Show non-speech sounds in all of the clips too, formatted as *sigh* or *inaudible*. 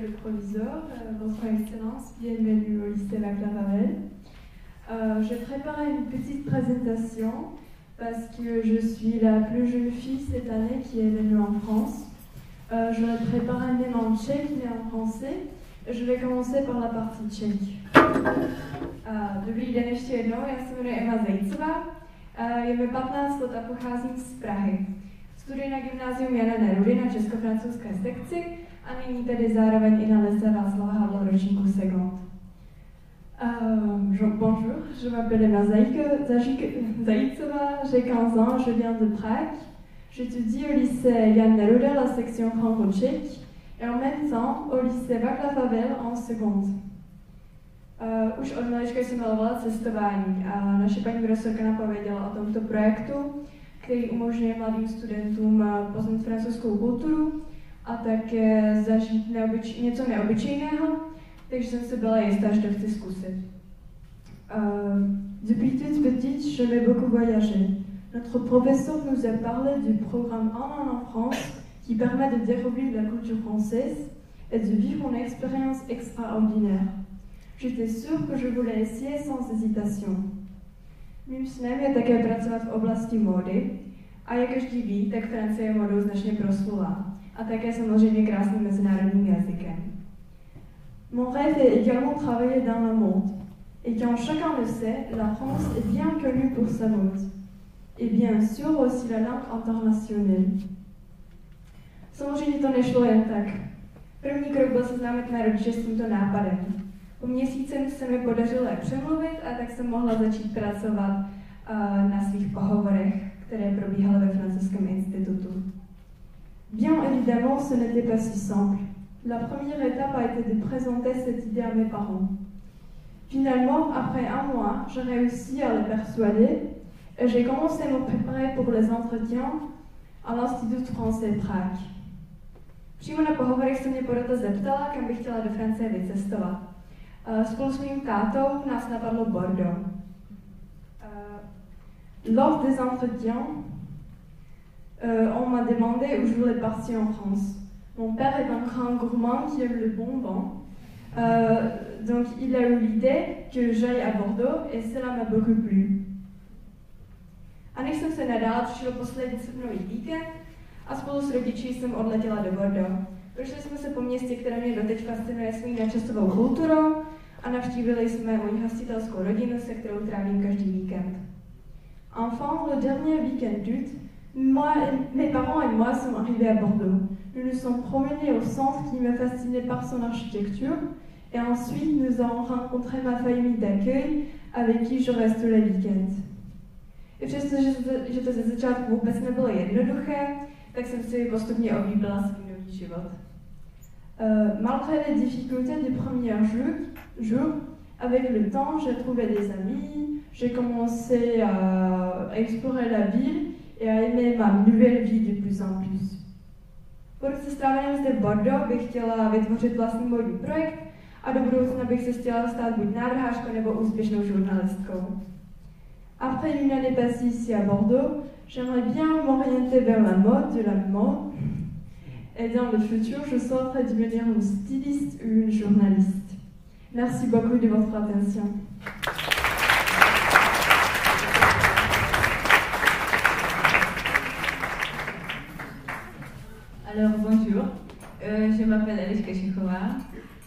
Le Proviseur, euh, Votre Excellence, bienvenue au lycée Vaclav Euh, J'ai préparé une petite présentation parce que je suis la plus jeune fille cette année qui est venue en France. Euh, je vais préparer même en tchèque et en français. Je vais commencer par la partie tchèque. Uh, dobrý den ještě jednou, já se jmenuji Emma Zajcová, uh, je mi 15 let a pocházím z Prahy. Studuji na gymnázium Jana Nerudy na česko-francouzské sekci a nyní tedy zároveň i na lese Václava Havla ročníku Segond. Uh, bonjour, je m'appelle Emma Zaïcova, j'ai 15 ans, je viens de Prague. J'étudie au lycée Jan Neruda, la section franco-tchèque, et en même temps au lycée Václav Havel en seconde. Uh, už od malička jsem milovala cestování a naše paní profesorka nám pověděla o tomto projektu, který umožňuje mladým studentům eh, poznat francouzskou kulturu a také zažít neobyč- něco neobyčejného, takže jsem se byla jistá, že to chci zkusit. Uh, depuis toute petite, j'aimais beaucoup voyager. Notre professeur nous a parlé du programme an en France qui permet de découvrir la culture française et de vivre une expérience extraordinaire. J'étais sûre que je voulais essayer sans hésitation. Mým snem je také pracovat v oblasti módy a jak každý ví, tak Francie je modou značně proslulá a také samozřejmě krásným mezinárodním jazykem. Mon rêve est également travailler dans le monde. Et comme chacun le sait, la France est bien connue pour sa mode. Et bien sûr aussi la langue internationale. Samozřejmě to nešlo jen tak. První krok byl seznámit na rodiče s tímto nápadem. Po měsícem se mi podařilo přemluvit a tak jsem mohla začít pracovat uh, na svých pohovorech, které probíhaly ve francouzském institutu. Bien évidemment, ce n'était pas si simple. La première étape a été de présenter cette idée à mes parents. Finalement, après un mois, j'ai réussi à les persuader et j'ai commencé à me préparer pour les entretiens à l'Institut français Prague. Přímo na pohovorech se mě porota zeptala, kam bych chtěla do Francie vycestovat. Spolu s mým tátou nás napadlo Bordeaux. Uh, lors des entretiens, uh, on m'a demandé où je voulais partir en France. Mon père est un grand gourmand qui aime le bonbon. Euh, donc il a eu l'idée que j'aille à Bordeaux et cela m'a beaucoup plu. A než jsem se nadál, poslední srpnový víkend a spolu s rodiči jsem odletěla do Bordeaux. Prošli jsme se po městě, které mě doteď fascinuje svou načasovou kulturou a navštívili jsme moji hostitelskou rodinu, se kterou trávím každý víkend. Enfin, le dernier week-end d'août, mes parents et moi sommes arrivés à Bordeaux. Nous nous sommes promenés au centre qui me fascinait par son architecture et ensuite nous avons rencontré ma famille d'accueil avec qui je reste le week-end. I přestože že to ze začátku vůbec nebylo jednoduché, tak jsem si postupně oblíbila svůj nový život. Uh, malgré les difficultés du premier jour, jour, avec le temps, j'ai trouvé des amis, j'ai commencé à explorer la ville et à aimer ma nouvelle vie de plus en plus. Po roce stráveném zde v Bordeaux bych chtěla vytvořit vlastní modní projekt a do budoucna bych se chtěla stát buď nádrhářkou nebo úspěšnou žurnalistkou. Après une année passée ici à Bordeaux, j'aimerais bien m'orienter vers la mode, de la mode, et dans le futur, je souhaiterais devenir une styliste ou une journaliste. Merci beaucoup de votre attention. Je m'appelle Eliška Chichová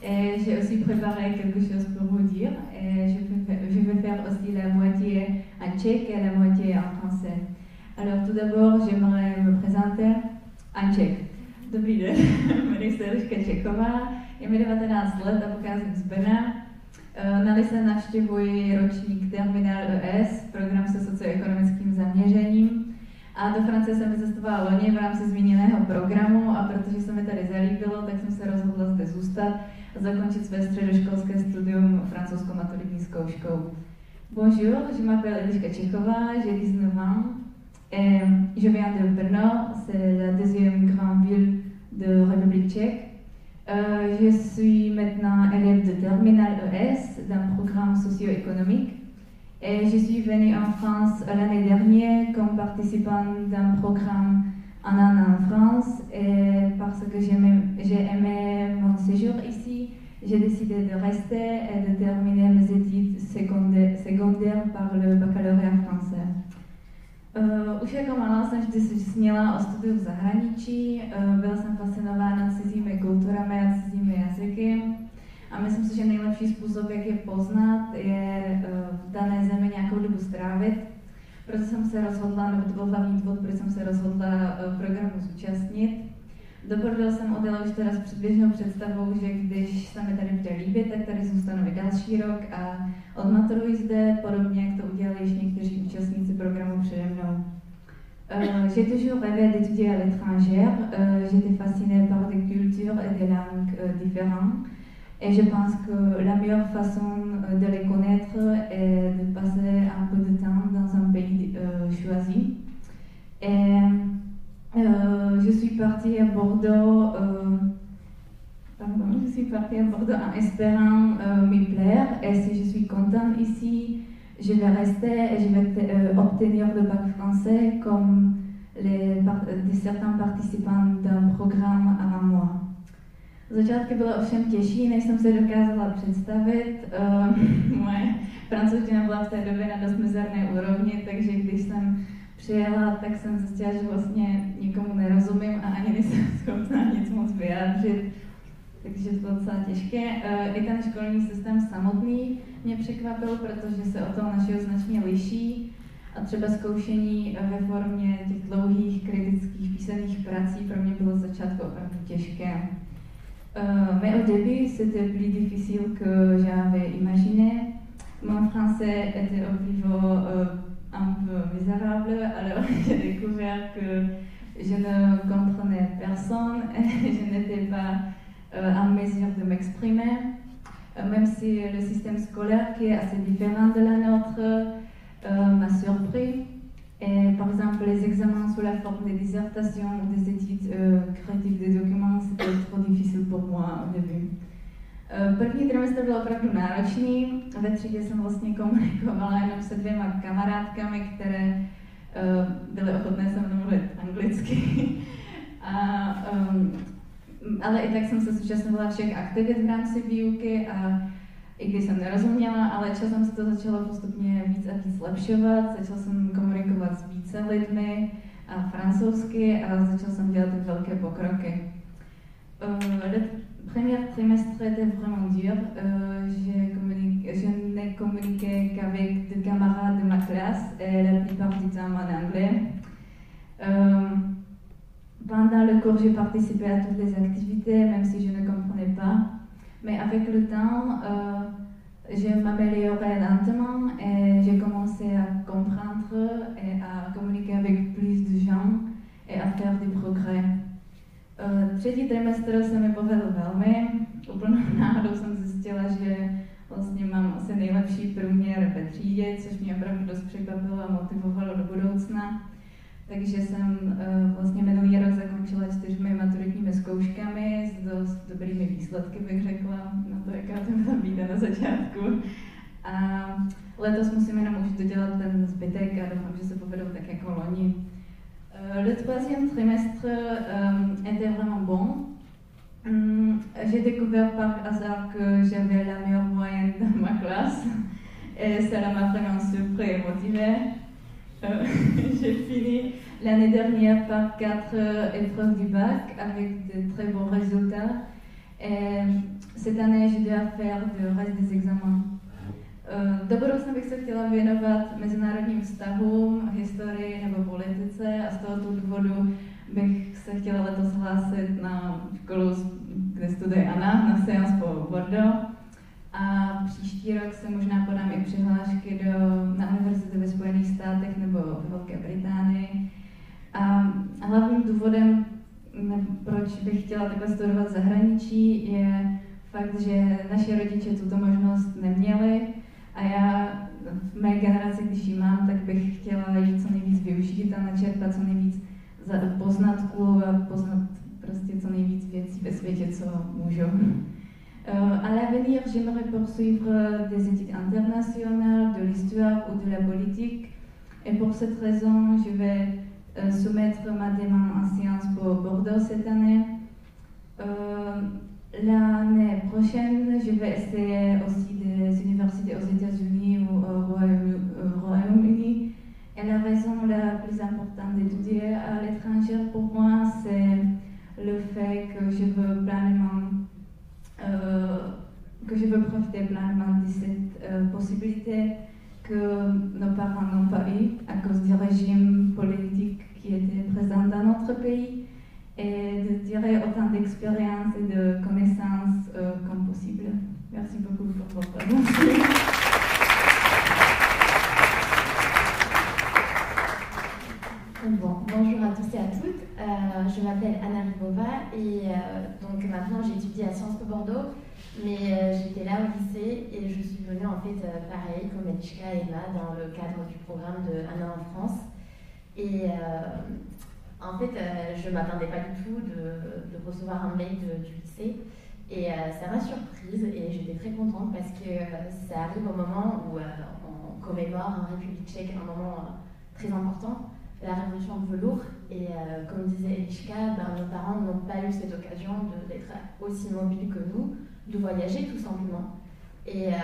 et j'ai aussi préparé quelque chose pour vous dire. Et je, vais je vais faire aussi la moitié en tchèque et la moitié en français. Alors tout d'abord, j'aimerais me présenter en tchèque. Dobrý den, jmenuji se Eliška Čeková, je mi 19 let a pocházím z Brna. Na Lise navštěvuji ročník Terminal ES, program se socioekonomickým zaměřením. A do Francie jsem vycestovala loni v rámci zmíněného programu a protože se mi tady zalíbilo, tak jsem se rozhodla zde zůstat a zakončit své středoškolské studium francouzskou maturitní zkouškou. Bonjour, je m'appelle Eliška Čechová, j'ai 19 ans. Et je viens de Brno, c'est la deuxième grande ville de République tchèque. Euh, je suis maintenant élève de Terminal ES d'un programme socio-économique et je suis venue en France l'année dernière comme participant d'un programme un an en France et parce que j'ai aimé mon séjour ici, j'ai décidé de rester et de terminer mes études secondaires, secondaires par le baccalauréat français. Uh, už jako malá jsem vždy sněla o studiu v zahraničí, uh, byla jsem fascinována cizími kulturami a cizími jazyky a myslím si, že nejlepší způsob, jak je poznat, je uh, v dané zemi nějakou dobu strávit. Proto jsem se rozhodla, nebo to byl hlavní důvod, proč jsem se rozhodla uh, programu zúčastnit. Do Bordeaux jsem odjela už teda s předběžnou představou, že když se mi tady bude líbit, tak tady zůstanu i další rok a odmaturuji zde, podobně jak to udělali již někteří účastníci programu přede mnou. Uh, j'ai toujours rêvé d'étudier à l'étranger. Uh, J'étais fascinée par des cultures et des langues uh, différentes. Et je pense que la meilleure façon de les connaître est de passer un peu de temps dans un pays choisi. Et euh, je suis partie à Bordeaux, euh, pardon, je suis partie à Bordeaux en espérant euh, m'y plaire. Et si je suis contente ici, je vais rester et je vais euh, obtenir le bac français comme les certains participants d'un programme avant moi. Začátky bylo ovšem těžší, než jsem se dokázala představit. Uh, moje francouzština byla v té době na dost mizerné úrovni, takže když jsem přijela, tak jsem zjistila, že vlastně nikomu nerozumím a ani nejsem *laughs* schopná nic moc vyjádřit. Takže to bylo docela těžké. Eh, I ten školní systém samotný mě překvapil, protože se o toho našeho značně liší. A třeba zkoušení ve formě těch dlouhých kritických písemných prací pro mě bylo začátku opravdu těžké. Uh, mais au début, c'était plus difficile que j'avais imaginé. Mon français était au niveau uh, un peu misérable, alors *laughs* j'ai découvert que je ne comprenais personne *laughs* et je n'étais pas euh, en mesure de m'exprimer, euh, même si le système scolaire qui est assez différent de la nôtre euh, m'a surpris. Et par exemple, les examens sous la forme des dissertations ou des études euh, critiques des documents, c'était trop difficile pour moi au début. Eh, první trimestr byl opravdu náročný. Ve třídě jsem vlastně komunikovala jenom se dvěma kamarádkami, které uh, byly ochotné se mnou mluvit anglicky. *laughs* a, um, ale i tak jsem se zúčastňovala všech aktivit v rámci výuky a i když jsem nerozuměla, ale časem se to začalo postupně víc a víc zlepšovat. Začala jsem komunikovat s více lidmi a francouzsky a začala jsem dělat velké pokroky. Uh, premier trimestre était vraiment dur. Euh, je n'ai communiqué qu'avec des camarades de ma classe et la plupart du temps en anglais. Euh, pendant le cours, j'ai participé à toutes les activités, même si je ne comprenais pas. Mais avec le temps, euh, je m'améliorais lentement et j'ai commencé à comprendre et à communiquer avec plus de gens et à faire des progrès. Uh, třetí trimestr se mi povedl velmi. Úplnou náhodou jsem zjistila, že vlastně mám asi nejlepší průměr ve třídě, což mě opravdu dost překvapilo a motivovalo do budoucna. Takže jsem uh, vlastně minulý rok zakončila čtyřmi maturitními zkouškami s dost dobrými výsledky, bych řekla, na to, jaká to byla bída na začátku. A letos musím jenom už dodělat ten zbytek a doufám, že se povedou tak jako loni. Euh, le troisième trimestre euh, était vraiment bon. Hum, j'ai découvert par hasard que j'avais la meilleure moyenne dans ma classe et cela m'a vraiment surpris et motivé. Euh, *laughs* j'ai fini l'année dernière par quatre épreuves du bac avec de très bons résultats. Et cette année, je dois faire le reste des examens. Do budoucna bych se chtěla věnovat mezinárodním vztahům, historii nebo politice a z tohoto důvodu bych se chtěla letos hlásit na školu, kde studuje Anna, na Sciences po Bordeaux. A příští rok se možná podám i přihlášky do, na univerzity ve Spojených státech nebo v Velké Británii. A hlavním důvodem, proč bych chtěla takhle studovat v zahraničí, je fakt, že naši rodiče tuto možnost neměli a já v mé generaci, když ji mám, tak bych chtěla ji co nejvíc využít a načerpat co nejvíc poznatků a poznat prostě co nejvíc věcí ve světě, co můžu. Uh, à l'avenir, j'aimerais poursuivre des études internationales, de l'histoire ou de la politique. Et pour cette raison, je vais soumettre ma demande en Sciences Po Bordeaux cette année. L'année prochaine, je vais essayer aussi des universités aux États-Unis ou au Royaume-Uni. Et la raison la plus importante d'étudier à l'étranger pour moi, c'est le fait que je veux pleinement, euh, que je veux profiter pleinement de cette euh, possibilité que nos parents n'ont pas eu à cause du régime politique qui était présent dans notre pays et de tirer autant d'expérience et de connaissances euh, comme possible. Merci beaucoup pour votre attention. Bon, bonjour à tous et à toutes. Euh, je m'appelle Anna Ribova et euh, donc maintenant j'étudie à Sciences Po Bordeaux, mais j'étais là au lycée et je suis venue en fait pareil comme Elishka et Emma dans le cadre du programme de Anna en France. Et en fait, euh, je ne m'attendais pas du tout de, recevoir un mail du lycée. Et euh, ça m'a surprise et j'étais très contente parce que euh, ça arrive au moment où on commémore en République tchèque un moment très important, la révolution de velours. Et comme disait Elichka, ben, nos parents n'ont pas eu cette occasion d'être aussi mobiles que nous, de voyager tout simplement. Et euh,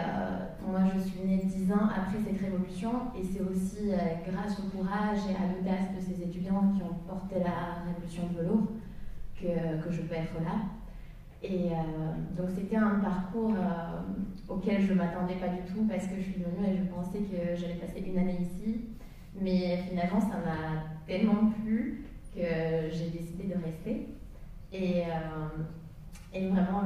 moi, je suis née dix ans après cette révolution, et c'est aussi euh, grâce au courage et à l'audace de ces étudiants qui ont porté la révolution de velours que, je peux être là. Et euh, donc, c'était un parcours auquel je ne m'attendais pas du tout parce que je suis venue et je pensais que j'allais passer une année ici. Mais finalement, ça m'a tellement plu que j'ai décidé de rester. Et, et vraiment,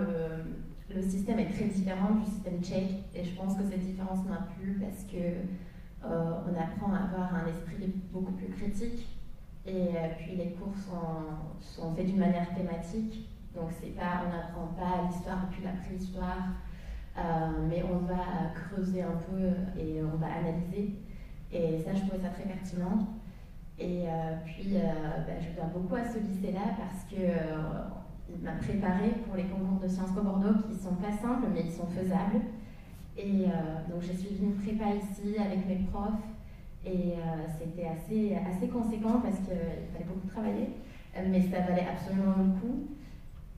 le système est très différent du système tchèque. Et je pense que cette différence m'a plu parce que euh, on apprend à avoir un esprit beaucoup plus critique. Et euh, puis les cours sont, faits d'une manière thématique. Donc pas on n'apprend pas l'histoire depuis la préhistoire euh, mais on va creuser un peu et on va analyser et ça je trouvais ça très pertinent et puis bah, je dois beaucoup à ce lycée là parce que il m'a préparé pour les concours de Sciences Po Bordeaux qui sont pas simples mais ils sont faisables. Et euh, donc j'ai suivi une prépa ici avec mes profs et euh, c'était assez, assez conséquent parce qu'il fallait beaucoup travailler, mais ça valait absolument le coup.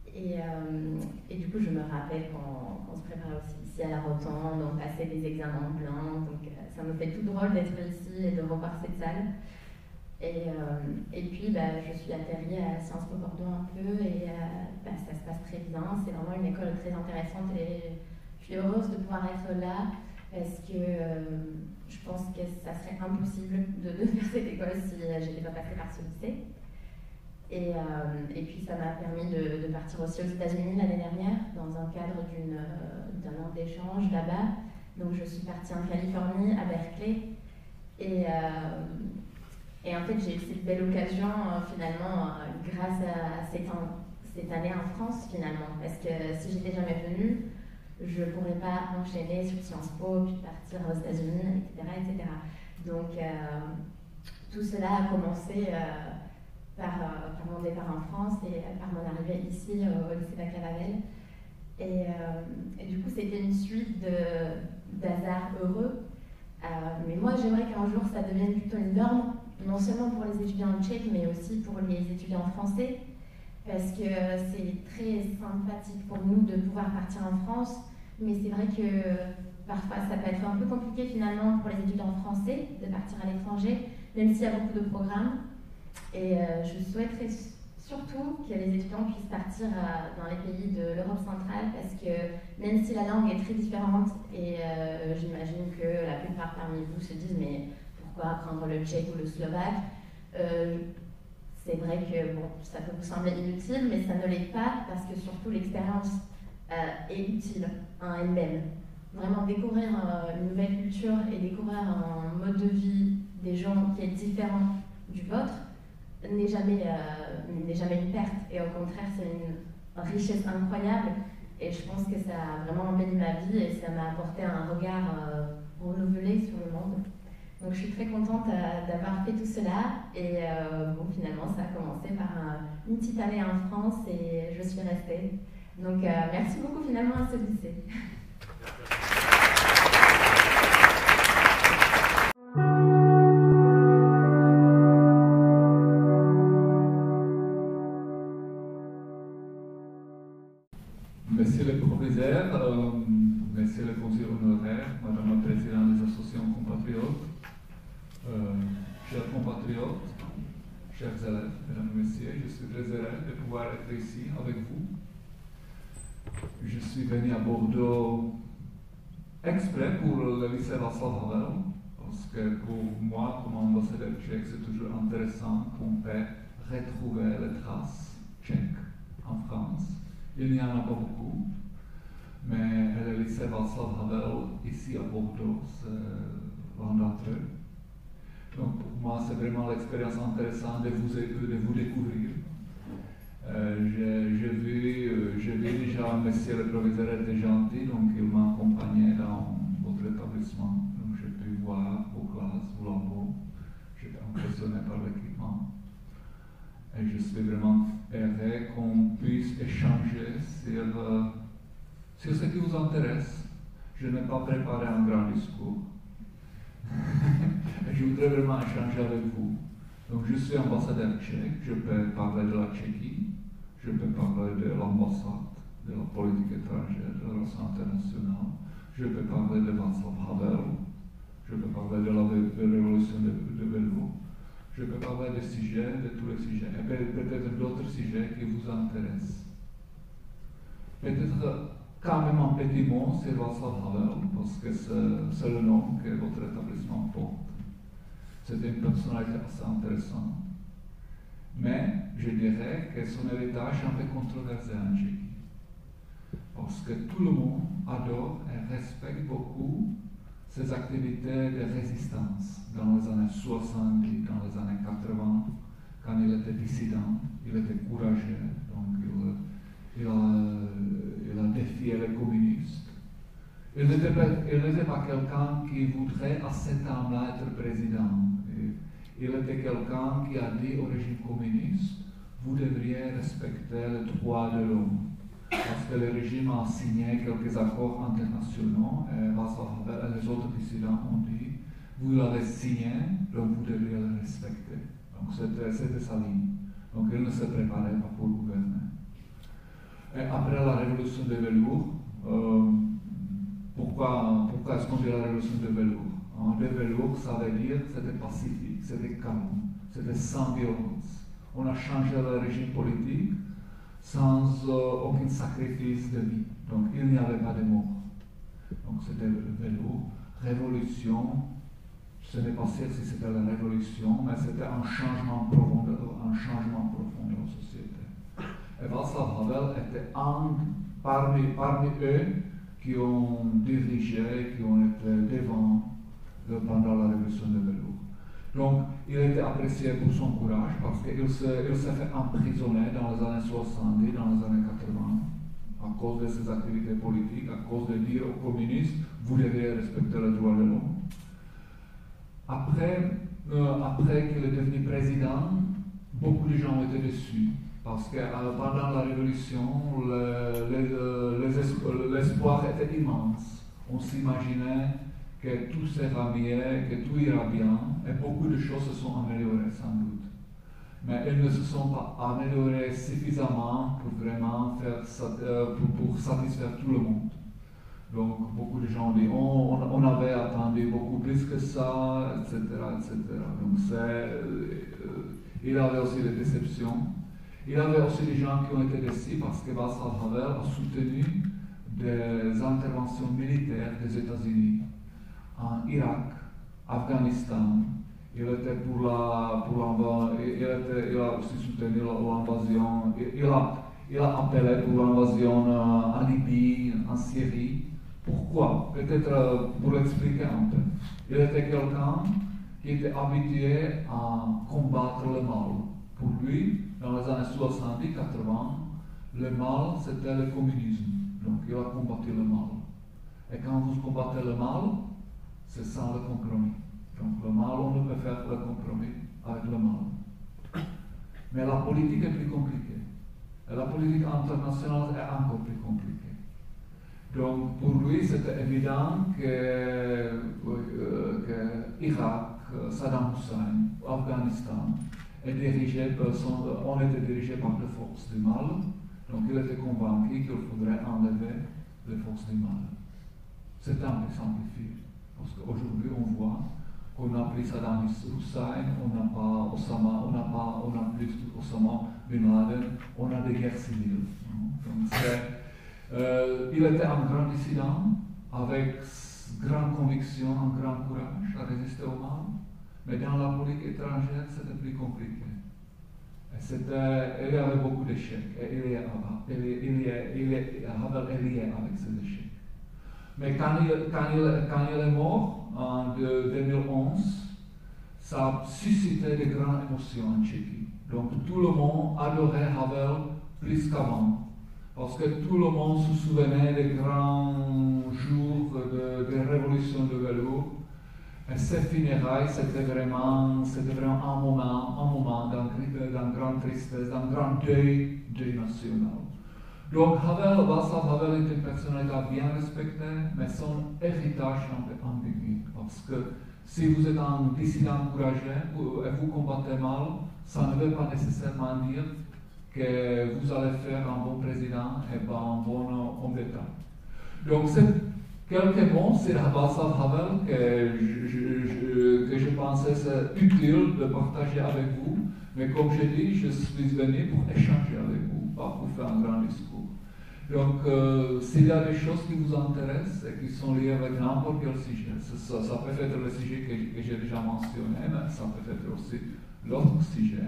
Et, euh, et du coup, je me rappelle qu'on se préparait aussi ici à la Rotonde, on passait des examens blancs, donc ça me fait tout drôle d'être ici et de revoir cette salle. Et, euh, et puis, bah, je suis atterrie à Sciences Po Bordeaux un peu et euh, ça se passe très bien. C'est vraiment une école très intéressante et je suis heureuse de pouvoir être là parce que euh, je pense que ça serait impossible de, *laughs* faire cette école si je n'étais pas passée par ce lycée. Et, et puis ça m'a permis de, partir aussi aux États-Unis l'année dernière dans un cadre d'un an d'échange là-bas. Donc je suis partie en Californie, à Berkeley. Et, et en fait, j'ai eu cette belle occasion, euh, finalement, euh, grâce à cette, année en France, finalement. Parce que si j'étais jamais venue, je ne pourrais pas enchaîner sur Sciences Po, puis partir aux États-Unis, etc., etc. Donc, euh, tout cela a commencé par, par, mon départ en France et par mon arrivée ici au lycée Bacalavel. Et, et, du coup, c'était une suite d'hasards heureux. mais moi, j'aimerais qu'un jour, ça devienne plutôt une norme non seulement pour les étudiants tchèques, mais aussi pour les étudiants français, parce que c'est très sympathique pour nous de pouvoir partir en France, mais c'est vrai que parfois ça peut être un peu compliqué finalement pour les étudiants français de partir à l'étranger, même s'il y a beaucoup de programmes. Et euh, je souhaiterais surtout que les étudiants puissent partir euh, dans les pays de l'Europe centrale, parce que même si la langue est très différente, et euh, j'imagine que la plupart parmi vous se disent, mais pourquoi apprendre le tchèque ou le slovaque. C'est vrai que bon, ça peut vous sembler inutile, mais ça ne l'est pas parce que surtout l'expérience est utile en elle-même. Vraiment découvrir une nouvelle culture et découvrir un mode de vie des gens qui est différent du vôtre n'est jamais, n'est jamais une perte. Et au contraire, c'est une richesse incroyable. Et je pense que ça a vraiment embelli ma vie et ça m'a apporté un regard renouvelé sur le monde. Donc je suis très contente euh, d'avoir fait tout cela et euh, bon finalement ça a commencé par une petite année en France et je suis restée. Donc euh, merci beaucoup finalement à ce lycée. *laughs* Václav Havel, parce que pour moi, comme ambassadeur tchèque, c'est toujours intéressant qu'on peut retrouver les traces tchèques en France. Il n'y en a pas beaucoup, mais le lycée Václav Havel, ici à Bordeaux, c'est eux. Donc pour moi, c'est vraiment l'expérience intéressante de vous, de vous découvrir. Euh, j'ai vu, euh, vu, déjà Monsieur le proviseur était gentil, donc il m'a accompagné dans votre établissement. Donc j'ai pu voir vos classes, vos labos. J'étais impressionné par l'équipement. Et je suis vraiment heureux qu'on puisse échanger sur, sur ce qui vous intéresse. Je n'ai pas préparé un grand discours. *laughs* je voudrais vraiment échanger avec vous. Donc je suis ambassadeur tchèque, je peux parler de la Tchéquie, je peux parler de l'ambassade, de la politique étrangère, de la relation internationale, je peux parler de Václav Havel, je peux parler de la révolution de, de vélo, je peux parler des sujets, de tous les sujets, et peut-être d'autres sujets qui vous intéressent. Peut-être quand même un petit mot sur Václav Havel, parce que c'est le nom que votre établissement porte. C'était une personnalité assez intéressante. Mais je dirais que son héritage est un peu controversé en Tchéquie. Parce que tout le monde adore et respecte beaucoup ses activités de résistance dans les années 70, dans les années 80, quand il était dissident, il était courageux, donc il, il a, défié les communistes. Il n'était pas, pas quelqu'un qui voudrait à cet temps-là être président. Il était quelqu'un qui a dit au régime communiste, vous devriez respecter les droits de l'homme. Parce que le régime a signé quelques accords internationaux et les autres dissidents ont dit, vous l'avez signé, donc vous devriez le respecter. Donc c'était sa ligne. Donc il ne se préparait pas pour gouverner. Et après la révolution de velours, euh, pourquoi, est-ce qu'on dit la révolution de velours? En de velours, ça veut dire c'était pacifique, c'était calme, c'était sans violence. On a changé le régime politique sans euh, aucun sacrifice de vie. Donc il n'y avait pas de mort. Donc c'était le velours. Révolution, ce n'est pas sûr si c'était la révolution, mais c'était un changement profond, un changement profond de la société. Et Václav Havel était un parmi, parmi eux qui ont dirigé, qui ont été devant pendant la révolution de velours. Donc, il était apprécié pour son courage parce qu'il s'est fait emprisonner dans les années 70, dans les années 80, à cause de ses activités politiques, à cause de dire aux communistes, vous devez respecter les droits de l'homme. Après, euh, après qu'il est devenu président, beaucoup de gens étaient déçus parce que euh, pendant la Révolution, l'espoir était immense. On s'imaginait que tout sera mieux, que tout ira bien, et beaucoup de choses se sont améliorées sans doute. Mais elles ne se sont pas améliorées suffisamment pour vraiment faire, euh, pour, satisfaire tout le monde. Donc beaucoup de gens disent oh, on, avait attendu beaucoup plus que ça, etc. etc. Donc c'est, euh, il avait aussi des déceptions. Il y avait aussi des gens qui ont été déçus parce que Václav Havel a soutenu des interventions militaires des États-Unis en Irak, Afghanistan. Il était pour la, pour il, il a aussi soutenu l'invasion, il a, il a appelé pour l'invasion en Libye, en Syrie. Pourquoi? Peut-être euh, pour l'expliquer un peu. Il était quelqu'un qui était habitué à combattre le mal. Pour lui, dans les années 70-80, le mal, c'était le communisme. Donc il a combattu le mal. Et quand vous combattez le mal, c'est sans le compromis. Donc le mal, on ne peut faire le compromis avec le mal. Mais la politique est plus compliquée. Et la politique internationale est encore plus compliquée. Donc pour lui, c'était évident que, euh, que Irak, Saddam Hussein, Afghanistan, est dirigé on était dirigé par les forces du mal Donc il était convaincu qu'il faudrait enlever les forces du mal. C'est un simplifié. Parce qu'aujourd'hui, on voit qu'on a pris Saddam Hussein, on n'a pas Osama, on n'a pas, on a plus Osama Bin Laden, on a des guerres civiles. Donc euh, il était un grand dissident, avec grande conviction, un grand courage à résister au mal, mais dans la politique étrangère, c'était plus compliqué. il y avait beaucoup d'échecs, et il y, a, il, y il, y il, est lié avec ces échecs. Mais quand il, est mort, en 2011, ça a suscité de grandes émotions en Tchéquie. Donc tout le monde adorait Havel plus qu'avant. Parce que tout le monde se souvenait des grands jours de, de révolution de velours. Et ces funérailles, c'était vraiment, c'était vraiment un moment, un moment d'un grande tristesse, d'un grand deuil, deuil national. Donc Havel, Václav Havel est une personnalité bien respectée, mais son héritage est un peu. Parce que si vous êtes un dissident courageux et vous combattez mal, ça ne veut pas nécessairement dire que vous allez faire un bon président et pas un bon homme d'État. Donc, c'est quelques mots sur Václav Havel que je, que je pensais c'est utile de partager avec vous. Mais comme je dis, je suis venu pour échanger avec vous, pas pour faire un grand discours. Donc, euh, s'il y a des choses qui vous intéressent et qui sont liées avec n'importe quel sujet, ça, peut être le sujet que, j'ai déjà mentionné, mais ça peut être aussi l'autre sujet.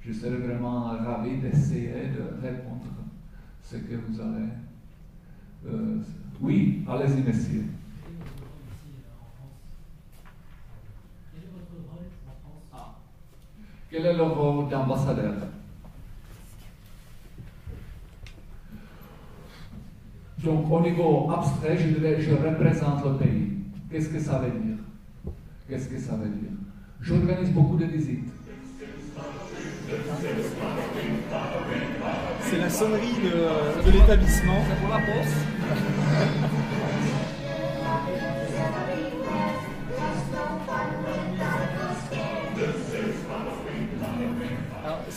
Je serais vraiment ravi d'essayer de répondre à ce que vous allez. Euh, oui, allez-y, messieurs. Quel est le rôle d'ambassadeur? Donc, au niveau abstrait, je, je représente le pays. Qu'est-ce que ça veut dire? Qu'est-ce que ça veut dire? J'organise beaucoup de visites. C'est la sonnerie de, de l'établissement. C'est pour la poste *laughs*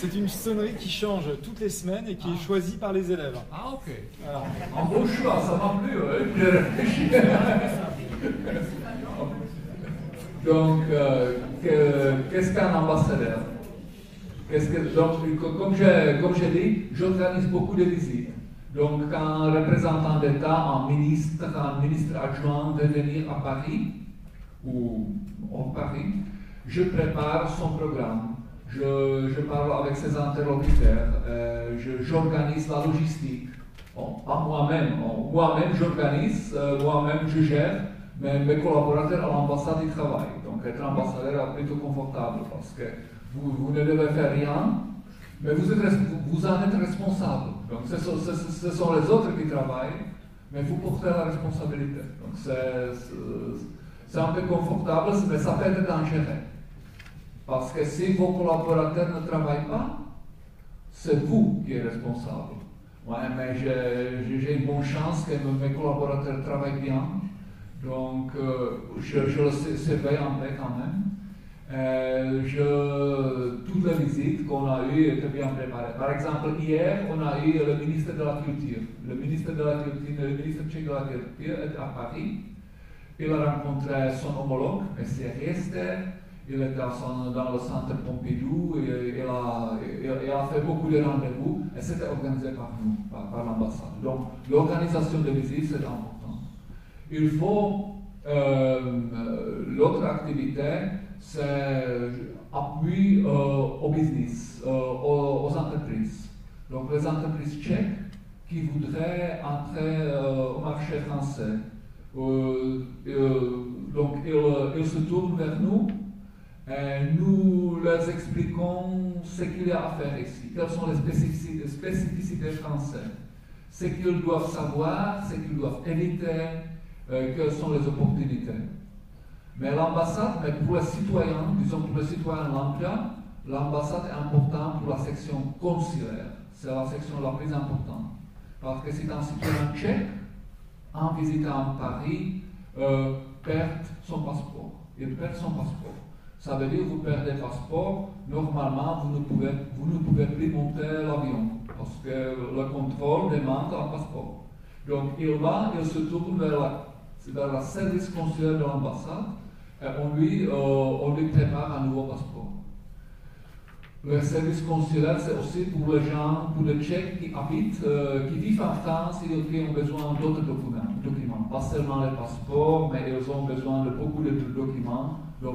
C'est une sonnerie qui change toutes les semaines et qui est choisie par les élèves. Ah, ok. En beau choix, ça m'a plu. *laughs* Donc, euh, qu'est-ce qu'un ambassadeur? Que, donc, comme j'ai comme dit, j'organise beaucoup de visites. Donc, quand un représentant d'État, un ministre, un ministre adjoint veut venir à Paris, ou en Paris, je prépare son programme je, parle avec ses interlocuteurs, euh, j'organise la logistique. Bon, pas moi-même, moi-même j'organise, euh, moi-même je gère, mais mes collaborateurs à l'ambassade ils travaillent. Donc être ambassadeur est plutôt confortable parce que vous, ne devez faire rien, mais vous, êtes, vous en êtes responsable. Donc ce sont, ce, sont, les autres qui travaillent, mais vous portez la responsabilité. Donc c'est un peu confortable, mais ça peut être dangereux. Parce que si vos collaborateurs ne travaillent pas, c'est vous qui êtes responsable. Ouais, mais j'ai une bonne chance que mes collaborateurs travaillent bien. Donc, euh, je, je le surveille en fait quand même. Euh, toutes les visites qu'on a eues étaient bien préparées. Par exemple, hier, on a eu le ministre de la Culture. Le ministre de la Culture, le ministre de la Culture est à Paris. Il a rencontré son homologue, M. Riester, il était dans le centre Pompidou et il a, fait beaucoup de rendez-vous et c'était organisé par nous, par, l'ambassade. Donc l'organisation des visites, c'est important. Il faut, euh, l'autre activité, c'est appui euh, au business, euh, aux, entreprises. Donc les entreprises tchèques qui voudraient entrer au marché français. donc ils se tournent vers nous nous leur expliquons ce qu'il y a à faire ici, quelles sont les spécificités, françaises, ce qu'ils doivent savoir, ce qu'ils doivent éviter, euh, quelles sont les opportunités. Mais l'ambassade, pour les citoyens, disons pour les citoyens lambda, l'ambassade est importante pour la section consulaire. C'est la section la plus importante. Parce que si un citoyen tchèque, en visitant Paris, euh, perd son passeport. Il perd son passeport. Ça veut dire que vous perdez le passeport, normalement vous ne pouvez, vous ne pouvez plus monter l'avion. parce que le contrôle demande un passeport. Donc il va, il se tourne vers la, service consulaire de l'ambassade et on lui, euh, on lui prépare un nouveau passeport. Le service consulaire, c'est aussi pour les gens, pour les Tchèques qui habitent, euh, qui vivent en France et qui ont besoin d'autres documents, documents. Pas seulement les passeports, mais ils ont besoin de beaucoup de documents. Là,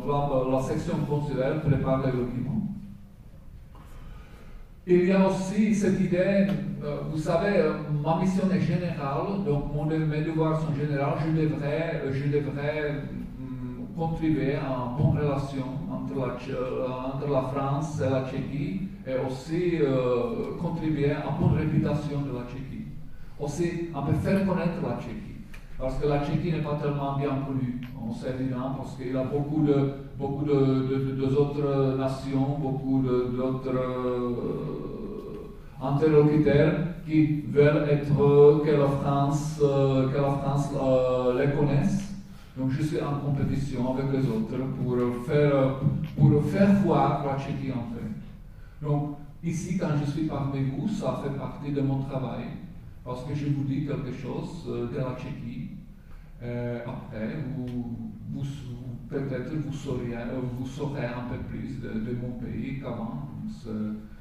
la section consulaire prépare les documents. Il y a aussi cette idée, euh, vous savez, euh, ma mission est générale, donc mon, mes devoirs sont généraux, je devrais, je devrais hum, contribuer à une bonne relation entre la, euh, France et la Tchéquie et aussi contribuer à une bonne réputation de la Tchéquie. Aussi, un peu faire connaître la Tchéquie. Parce que la Tchéquie n'est pas tellement bien connue, on sait évidemment, parce qu'il y a beaucoup de, beaucoup de, nations, beaucoup d'autres euh, interlocuteurs qui veulent être, que la France, euh, que la France euh, les connaisse. Donc je suis en compétition avec les autres pour faire, pour faire voir la Tchéquie en fait. Donc ici, quand je suis parmi vous, ça fait partie de mon travail parce que je vous dis quelque chose de la Tchéquie euh, après, vous, peut-être vous saurez, euh, vous saurez un peu plus de, mon pays qu'avant.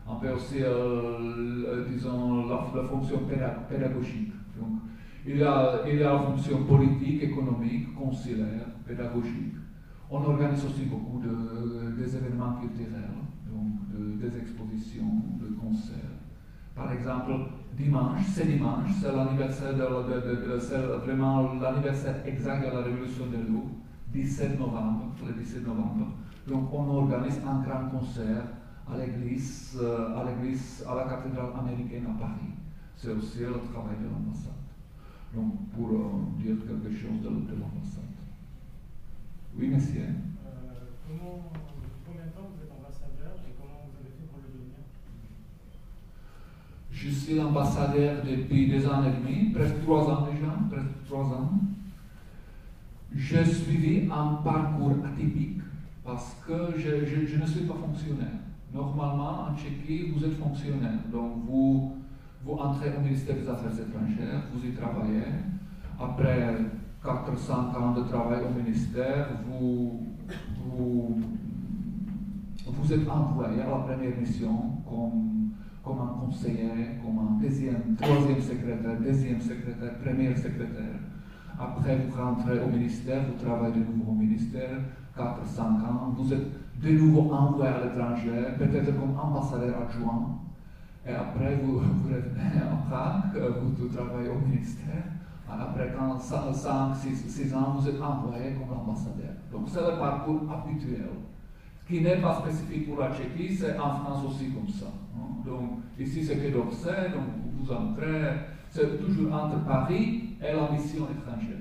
Un peu aussi, euh, disons, la, fonction pédagogique. Donc, il a, il a la fonction politique, économique, consulaire, pédagogique. On organise aussi beaucoup de, des événements culturels, donc des expositions, de concerts. Par exemple, dimanche, c'est dimanche, c'est l'anniversaire vraiment l'anniversaire exact de la révolution de l'eau, 17 novembre, le 17 novembre. Donc on organise un grand concert à l'église, euh, à l'église, à la cathédrale américaine à Paris. C'est aussi le travail de l'ambassade. Donc pour euh, dire quelque chose de, de l'ambassade. Oui, monsieur. Euh, combien de temps vous êtes ambassadeur et comment vous avez fait pour le devenir je suis ambassadeur depuis deux ans et demi, presque trois ans déjà, presque trois ans. J'ai suivi un parcours atypique parce que je, ne suis pas fonctionnaire. Normalement, en Tchéquie, vous êtes fonctionnaire. Donc, vous, entrez au ministère des Affaires étrangères, vous y travaillez. Après 400 ans de travail au ministère, vous, vous, vous êtes envoyé à la première mission comme comme un conseiller, comme un deuxième, troisième secrétaire, deuxième secrétaire, premier secrétaire. Après, vous rentrez au ministère, vous travaillez de nouveau au ministère, 4, 5 ans, vous êtes de nouveau envoyé à l'étranger, peut-être comme ambassadeur adjoint. Et après, vous, revenez *laughs* en Prague, vous, travaillez au ministère. Après 5, 6, ans, vous êtes envoyé comme ambassadeur. Donc, c'est le parcours habituel qui n'est pas spécifique pour la Tchéquie, c'est en France aussi comme ça. Hein. Donc ici c'est que d'Orsay, donc vous entrez, c'est toujours entre Paris et la mission étrangère.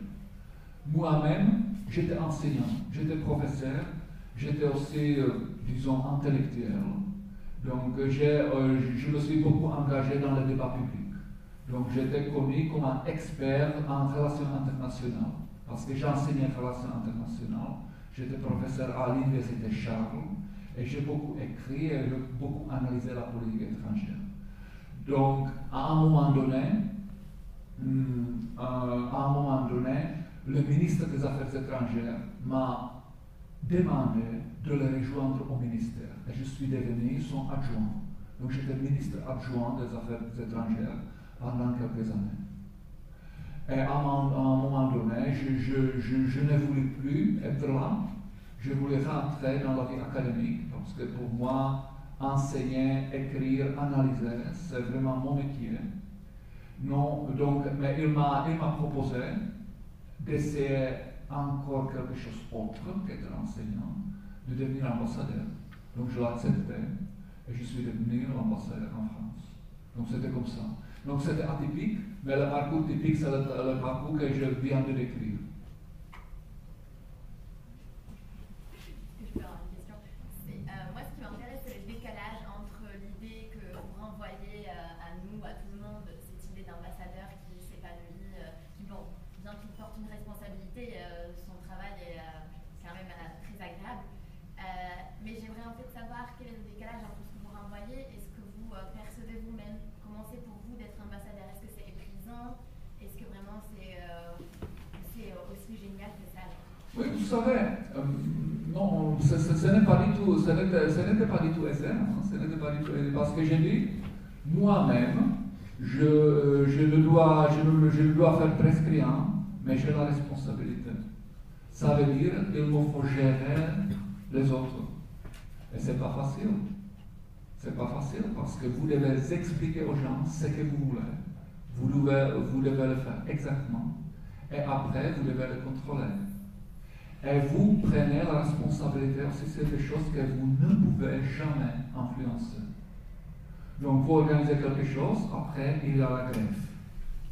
Moi-même, j'étais enseignant, j'étais professeur, j'étais aussi, euh, disons, intellectuel. Donc euh, je me suis beaucoup engagé dans le débat public. Donc j'étais connu comme un expert en relations internationales, parce que j'enseignais relations internationales. J'étais professeur à l'Université Charles et j'ai beaucoup écrit et j'ai beaucoup analysé la politique étrangère. Donc, à un moment donné, hmm, euh, à un moment donné, le ministre des Affaires étrangères m'a demandé de le rejoindre au ministère. Et je suis devenu son adjoint. Donc j'étais ministre adjoint des Affaires étrangères pendant quelques années. Et à un, moment donné, je, ne voulais plus être là. Je voulais rentrer dans la vie académique parce que pour moi, enseigner, écrire, analyser, c'est vraiment mon métier. Non, donc, mais il m'a, il m'a proposé d'essayer encore quelque chose d'autre qu'être enseignant, de devenir ambassadeur. Donc je l'ai accepté et je suis devenu ambassadeur en France. Donc c'était comme ça. Donc c'était atypique, mais le parcours typique, c'est le, parcours que je viens de décrire. Euh, moi, ce qui m'intéresse, c'est le décalage entre l'idée que vous renvoyez euh, à nous, à tout le monde, cette idée d'ambassadeur qui s'épanouit, euh, qui, bon, bien qu'il porte une responsabilité, son travail est quand même très agréable. mais j'aimerais en fait savoir quel est le décalage entre ce que vous renvoyez et ce que vous percevez vous-même. Comment c'est savez, euh, non, ce, n'est pas du tout, ce n'était pas du tout hein, ce n'était pas du tout aisé, parce que j'ai dit, moi-même, je, ne dois, je, je dois faire presque rien, mais j'ai la responsabilité. Ça veut dire qu'il me faut gérer les autres. Et ce n'est pas facile. C'est pas facile parce que vous devez expliquer aux gens ce que vous voulez. Vous devez le faire exactement. Et après, vous devez le contrôler. Et vous prenez la responsabilité aussi sur des choses que vous ne pouvez jamais influencer. Donc, vous organisez quelque chose, après, il y a la grève.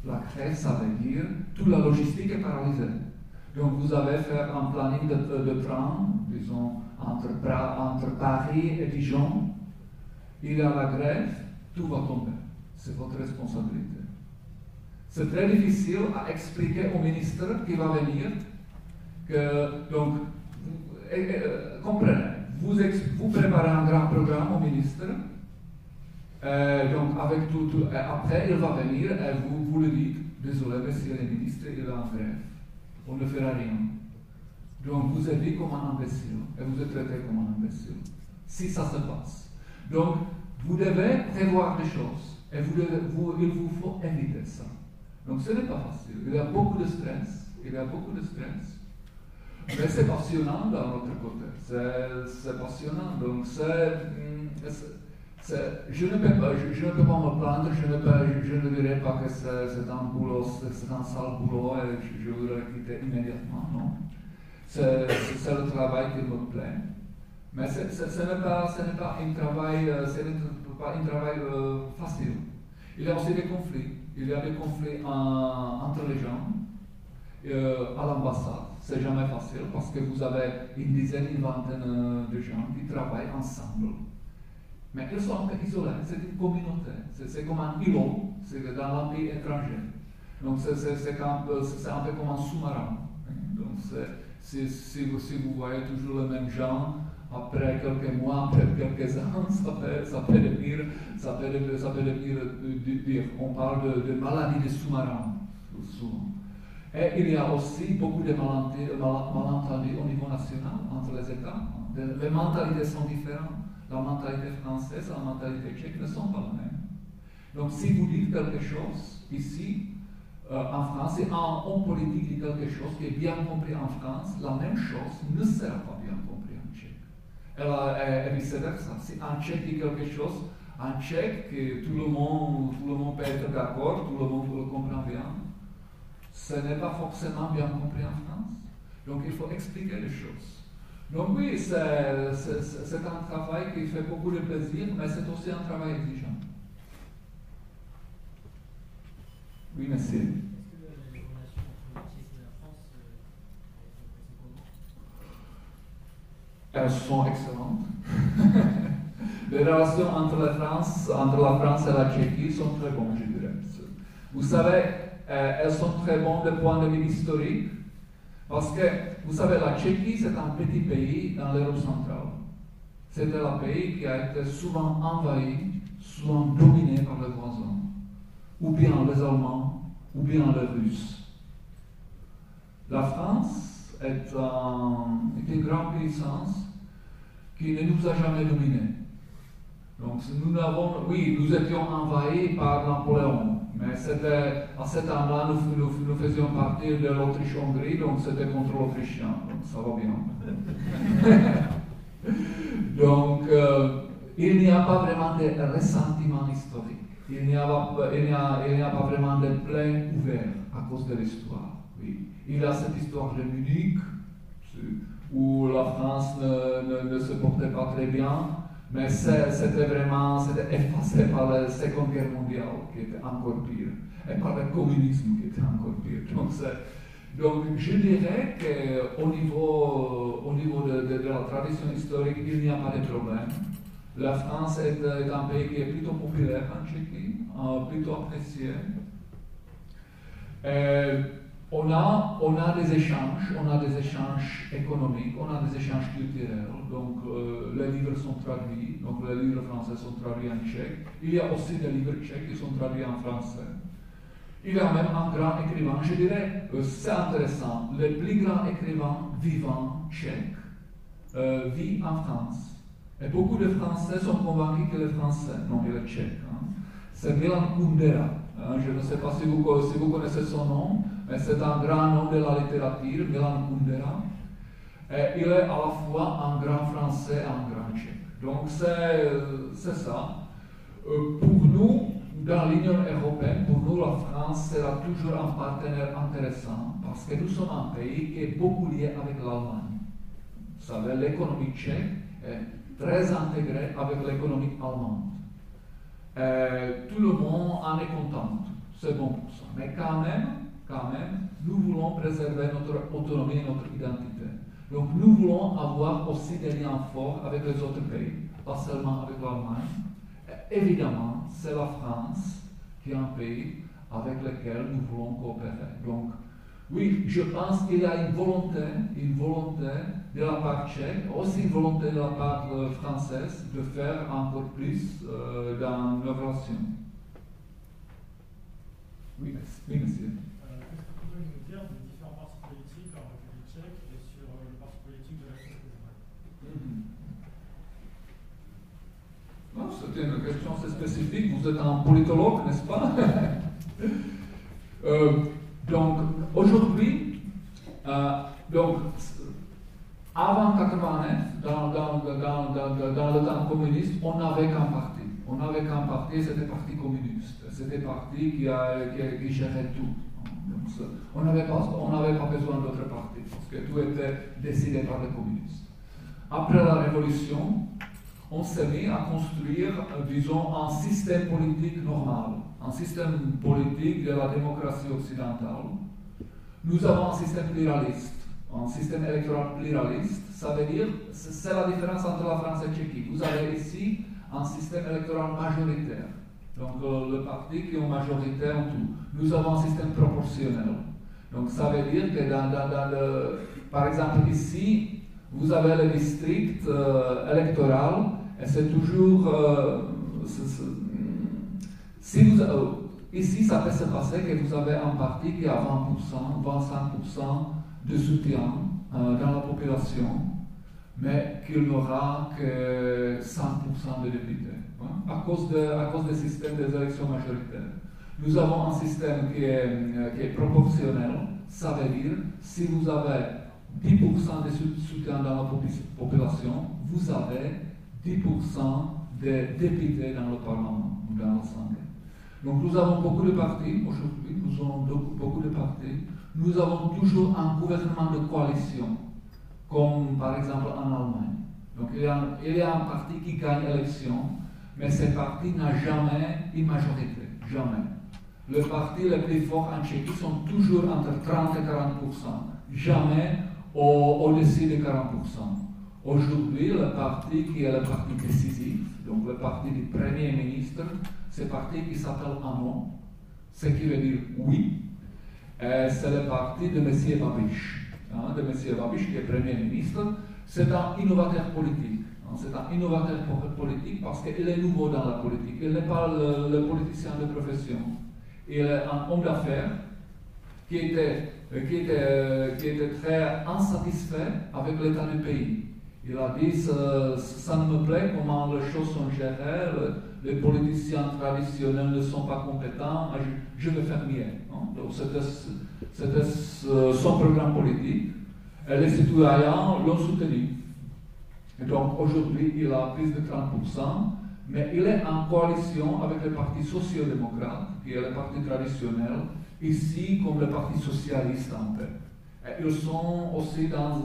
La grève, ça veut dire toute la logistique est paralysée. Donc, vous avez fait un planning de, de train, disons, entre Paris et Dijon. Il y a la grève, tout va tomber. C'est votre responsabilité. C'est très difficile à expliquer au ministre qui va venir donc, euh, comprenez, vous, préparez un grand programme au ministre, euh, donc après il va venir et vous, vous le dites, désolé monsieur le ministre, il est en grève, on ne fera rien. Donc vous êtes vu comme un imbécile et vous êtes traité comme un imbécile. Si ça se passe. Donc vous devez prévoir des choses et il vous faut éviter ça. Donc ce n'est pas facile. Il y a beaucoup de stress. Il y a beaucoup de stress. Mais c'est passionnant d'un autre côté. C'est passionnant. Donc mm, je, ne peux pas, je, ne peux pas me plaindre, je ne, dirais pas que c'est un boulot, c'est un sale boulot et je, voudrais quitter immédiatement. Non. C'est le travail qui me plaît. Mais ce n'est pas, un travail, euh, euh, facile. Il y a aussi des conflits. Il y a des conflits entre les gens euh, à l'ambassade. C'est jamais facile parce que vous avez une dizaine, une vingtaine de gens qui travaillent ensemble. Mais ils sont un isolés. C'est une communauté. C'est comme un îlot. C'est dans l'empire étranger. Donc c'est un, peu, un comme un sous-marin. Donc si, vous, si vous voyez toujours les mêmes gens, après quelques mois, après quelques *laughs* ans, ça peut, ça peut devenir, ça peut ça peut on parle de, de maladie des sous-marins, souvent. Et il y a aussi beaucoup de malentendus au niveau national entre les États. Les mentalités sont différentes. La mentalité française la mentalité tchèque ne sont pas les mêmes. Donc si vous dites quelque chose ici, euh, en France, et en homme politique dit quelque chose qui est bien compris en France, la même chose ne sera pas bien compris en Tchèque. Et, vice-versa. Si un Tchèque dit quelque chose, en Tchèque, tout le monde, tout le monde peut être d'accord, tout le monde le comprend bien, ce n'est pas forcément bien compris en France. Donc il faut expliquer les choses. Donc oui, c'est un travail qui fait beaucoup de plaisir, mais c'est aussi un travail exigeant. Oui, merci. Elles sont excellentes. *laughs* les relations entre la France, entre la France et la Tchéquie sont très bonnes, je dirais. Vous savez, euh, elles sont très bonnes du point de vue historique, parce que, vous savez, la Tchéquie, c'est un petit pays dans l'Europe centrale. C'était un pays qui a été souvent envahi, souvent dominé par les voisins ou bien les Allemands, ou bien les Russes. La France est, une grande puissance qui ne nous a jamais dominés. Donc nous avons, oui, nous étions envahis par Napoléon, mais à cet temps-là, nous, faisions partie de l'Autriche-Hongrie, donc c'était contre l'Autrichien, donc ça va bien. *laughs* donc euh, il n'y a pas vraiment de ressentiment historique il n'y a, pas vraiment de plein ouvert à cause de l'histoire. Oui. Il y a cette histoire de Munich, où la France ne, se portait pas très bien, mais c'était vraiment effacé par la Seconde Guerre mondiale, qui était encore pire, et par le communisme, qui était encore pire. Donc, donc je dirais qu'au niveau, au niveau de, de la tradition historique, il n'y a pas de problème. La France est, un pays qui est plutôt populaire en Tchéquie, euh, plutôt apprécié. Euh, on, a, des échanges, on a des échanges économiques, on a des échanges culturels. Donc euh, les livres sont traduits, donc les livres français sont traduits en tchèque. Il y a aussi des livres tchèques qui sont traduits en français. Il y a même un grand écrivain, je dirais, euh, c'est intéressant, le plus grand écrivain vivant tchèque euh, vit en France. Et beaucoup de Français sont convaincus qu'il est français, non, il est tchèque. Hein. C'est Milan Kundera. Hein. Je ne sais pas si vous, connaissez son nom, mais c'est un grand nom de la littérature, Milan Kundera. Et il est à la fois un grand français et un grand tchèque. Donc c'est ça. Euh, pour nous, dans l'Union européenne, pour nous, la France sera toujours un partenaire intéressant parce que nous sommes un pays qui est beaucoup lié avec l'Allemagne. Vous savez, l'économie tchèque est très intégrée avec l'économie allemande. Et tout le monde en est content. C'est bon pour ça. Mais quand même, quand même, nous voulons préserver notre autonomie et notre identité. Donc nous voulons avoir aussi des liens forts avec les autres pays, pas seulement avec l'Allemagne. Évidemment, c'est la France qui est un pays avec lequel nous voulons coopérer. Donc, oui, je pense qu'il y a une volonté, une volonté de la part tchèque, aussi une volonté de la part euh, française de faire encore plus euh, dans nos relations. Oui, monsieur. C'était une question assez spécifique. Vous êtes un politologue, n'est-ce pas? *laughs* Euh, Donc, aujourd'hui, euh, donc, avant 89, dans, le temps communiste, on n'avait qu'un parti. On n'avait qu'un parti, c'était le Parti communiste. C'était le parti qui, gérait tout. on n'avait pas, pas besoin d'autres partis, parce que tout était décidé par les communistes. Après la Révolution, on s'est mis à construire, disons, un système politique normal, un système politique de la démocratie occidentale. Nous avons un système pluraliste, un système électoral pluraliste, ça veut dire, c'est la différence entre la France et la Tchéquie. Vous avez ici un système électoral majoritaire, donc euh, le parti qui est majorité en tout. Nous avons un système proportionnel. Donc ça veut dire que par exemple ici, vous avez le district euh, électoral c'est toujours. Euh, si vous, euh, ici, ça peut se passer que vous avez un parti qui a 20%, 25% de soutien euh, dans la population, mais qu'il n'aura que 100% de députés, hein, à, cause de, à cause du système des élections majoritaires. Nous avons un système qui est, qui est proportionnel, ça veut dire si vous avez 10% de soutien dans la population, vous avez 10% des députés dans le Parlement dans l'Assemblée. Donc nous avons beaucoup de partis, aujourd'hui nous avons beaucoup de partis. Nous avons toujours un gouvernement de coalition, comme par exemple en Allemagne. Donc il y a, un parti qui gagne l'élection, mais ce parti n'a jamais une majorité, jamais. Les partis les plus forts en Tchéquie sont toujours entre 30 et 40% jamais au-dessus de 40 Aujourd'hui, le parti qui est le parti décisif, donc le parti du Premier ministre, c'est le parti qui s'appelle AMON, ce qui veut dire oui. C'est le parti de M. Babiš, hein, de M. Babiš qui est Premier ministre. C'est un innovateur politique. Hein, c'est un innovateur politique parce qu'il est nouveau dans la politique. Il n'est pas le, politicien de profession. Il est un homme d'affaires qui était, qui était très insatisfait avec l'état du pays. Il a dit ça, ne me plaît comment les choses sont gérées, les politiciens traditionnels ne sont pas compétents, je, vais faire mieux. Donc c'était son programme politique et les citoyens l'ont soutenu. Et donc aujourd'hui, il a plus de 30%, mais il est en coalition avec le Parti social-démocrate, qui est le parti traditionnel, ici comme le Parti socialiste en fait ils sont aussi dans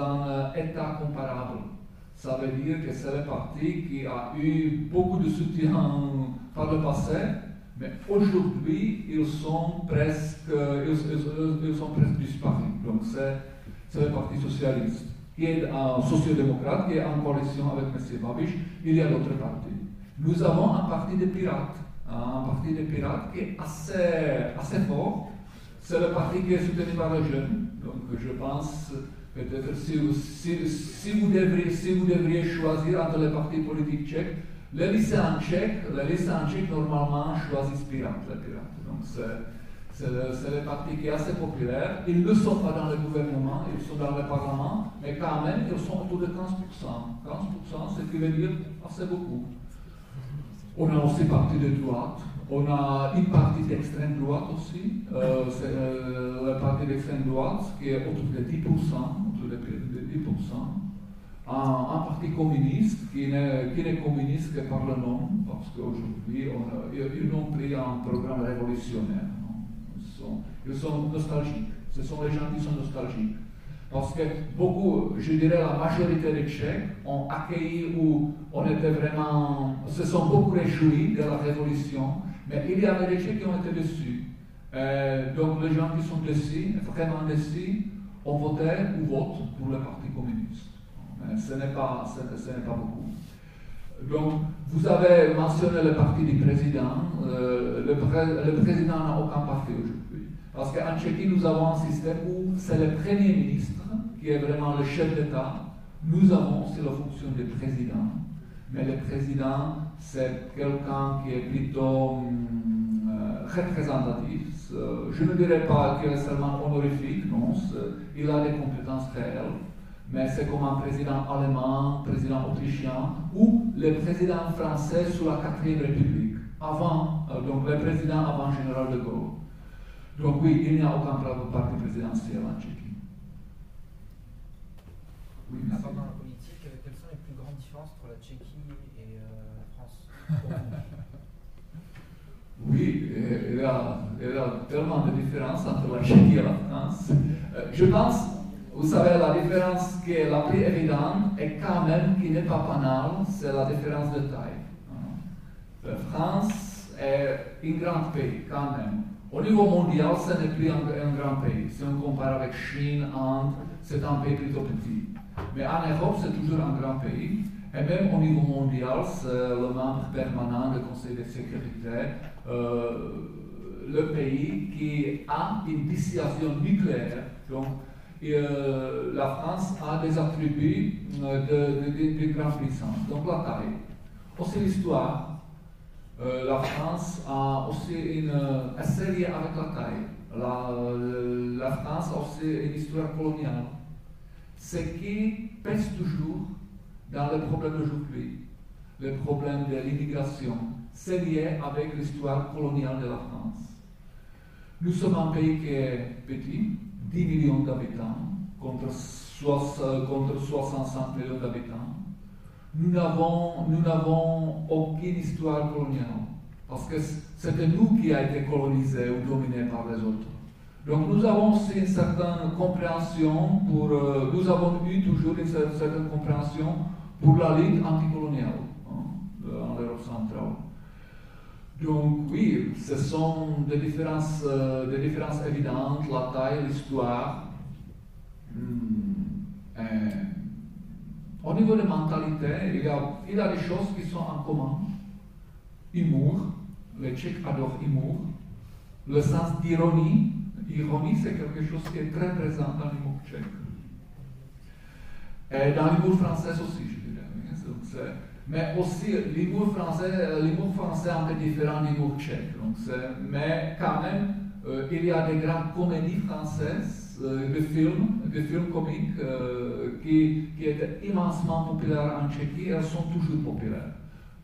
un état comparable. Ça veut dire que c'est le parti qui a eu beaucoup de soutien par le passé, mais aujourd'hui, ils sont presque, ils, sont presque disparus. Donc c'est le Parti socialiste, qui est un sociodémocrate, qui est en coalition avec M. Babiš. Il y a d'autres partis. Nous avons un parti des pirates, un parti des pirates qui est assez, assez fort. C'est le parti qui est soutenu par les jeunes. Donc je pense peut-être si, vous devriez, choisir entre les partis politiques tchèques, les lycéens tchèques, les lycéens tchèques normalement choisissent Pirate, les. Donc C'est le, le parti qui est assez populaire. Ils ne sont pas dans le gouvernement, ils sont dans le Parlement, mais quand même, ils sont autour de 15%. 15%, c'est ce qui veut dire assez beaucoup. On a aussi parti de droite. On a une partie d'extrême droite aussi. Euh, c'est euh, le parti d'extrême droite qui est autour de 10%. Autour de, de 10%. Un, un, parti communiste qui n'est, communiste que par le nom, parce qu'aujourd'hui, ils ont pris un programme révolutionnaire. Ils sont, ils sont nostalgiques. Ce sont les gens qui sont nostalgiques. Parce que beaucoup, je dirais la majorité des Tchèques ont accueilli ou on était vraiment, se sont beaucoup réjouis de la révolution, mais il y avait des Tchèques qui ont été déçus. Euh, donc les gens qui sont déçus, vraiment déçus, ont voté ou votent pour le Parti communiste. Mais ce n'est pas, pas beaucoup. Donc, vous avez mentionné le parti du président. Euh, le, pré le, président n'a aucun parti aujourd'hui. Parce qu'en Tchéquie, nous avons un système où c'est le Premier ministre qui est vraiment le chef d'État. Nous avons aussi la fonction de président. Mais le président, c'est quelqu'un qui est plutôt euh, représentatif. Euh, je ne dirais pas qu'il est seulement honorifique, non. Il a des compétences réelles mais c'est comme un président allemand, président autrichien, ou le président français sous la 4 République, avant, euh, donc le président avant général de Gaulle. Donc oui, il n'y a aucun parti présidentiel en Tchéquie. Oui, merci. Pendant la politique, quelles différences entre la Tchéquie et euh, la France *laughs* Oui, il y, a, tellement de différences entre la Tchéquie et la France. Euh, je pense vous savez, la différence qui est la plus évidente et quand même qui n'est pas banale, c'est la différence de taille. La France est un grand pays quand même. Au niveau mondial, ce n'est plus un, un, grand pays. Si on compare avec Chine, Inde, c'est un pays plutôt petit. Mais en Europe, c'est toujours un grand pays. Et même au niveau mondial, c'est le membre permanent du Conseil de sécurité, euh, le pays qui a une dissuasion nucléaire. Donc, euh, la France a des attributs euh, de, de, de, de grande puissance. Donc la taille. Aussi l'histoire. La France a aussi une, liée avec la taille. La, France a aussi une histoire coloniale. Ce qui pèse toujours dans le problème d'aujourd'hui, le problème de l'immigration, c'est lié avec l'histoire coloniale de la France. Nous sommes un pays qui est petit, 10 millions d'habitants contre, contre 65 millions d'habitants. Nous n'avons aucune histoire coloniale, parce que c'était nous qui avons été colonisés ou dominés par les autres. Donc nous avons une certaine compréhension pour, euh, nous avons eu toujours une certaine compréhension pour la lutte anticoloniale hein, en Europe centrale. Donc oui, ce sont des différences, euh, des évidentes, la taille, l'histoire. Hmm. Euh, au niveau de mentalité, il y, a, il y a des choses qui sont en commun. Humour, les Tchèques adorent humour. Le sens d'ironie, ironie c'est quelque chose qui est très présent dans l'humour tchèque. Et dans l'humour français aussi, je dirais. Mais aussi, l'humour français, l'humour français est un peu différent de l'humour tchèque. Donc mais quand même, euh, il y a des grandes comédies françaises, euh, des films, des films comiques euh, qui, qui, étaient immensement populaires en Tchéquie et elles sont toujours populaires.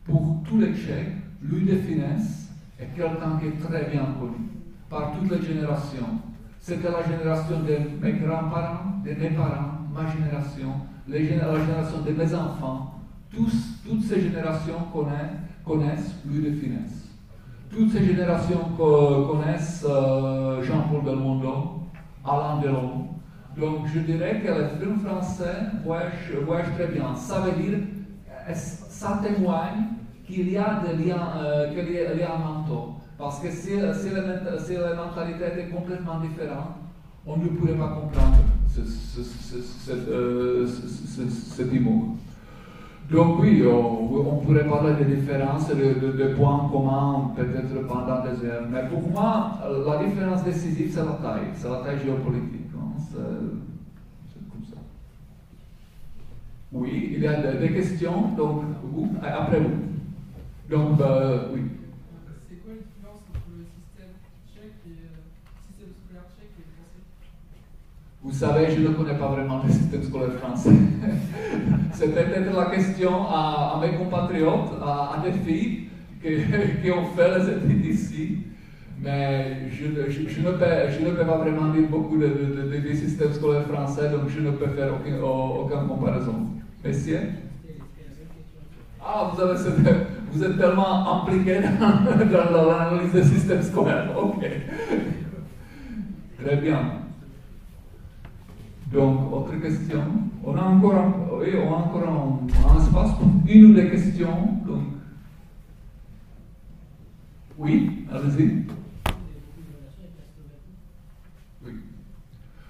Pour tous les Tchèques, Louis de Finesse est quelqu'un qui est très bien connu par toutes les générations. C'était la génération de mes grands-parents, de mes parents, ma génération, la génération de mes enfants, toutes ces générations connaissent, connaissent Louis de Finesse. Toutes ces générations connaissent euh, Jean-Paul Belmondo, Alain Delon. Donc je dirais que le film français voyage, voyage très bien. Ça veut dire, ça témoigne qu'il y a des liens, euh. Parce que si, si, la, si mentalité était complètement différente, on ne pourrait pas comprendre ce, ce, ce, euh, cet humour. Donc oui, on, pourrait parler des différences, de, de, points communs peut-être pendant des heures. Mais pour moi, la différence décisive, c'est la taille, c'est la taille géopolitique. Hein. C'est comme ça. Oui, il y a des questions, donc vous, après vous. Donc, euh, oui. Savez, je ne connais pas vraiment le système scolaire français. C'est peut-être la question à, mes compatriotes, à, des filles qui, ont fait les études ici. Mais je, ne peux, pas vraiment dire beaucoup de, de, de, de systèmes scolaires français, donc je ne peux faire aucune, aucune comparaison. Messieurs Ah, vous êtes tellement impliqué dans, dans l'analyse des systèmes scolaires. Ok. Très bien. Donc, autre question On a encore un, on a encore un espace pour une ou deux questions. Donc, oui, allez-y. Oui.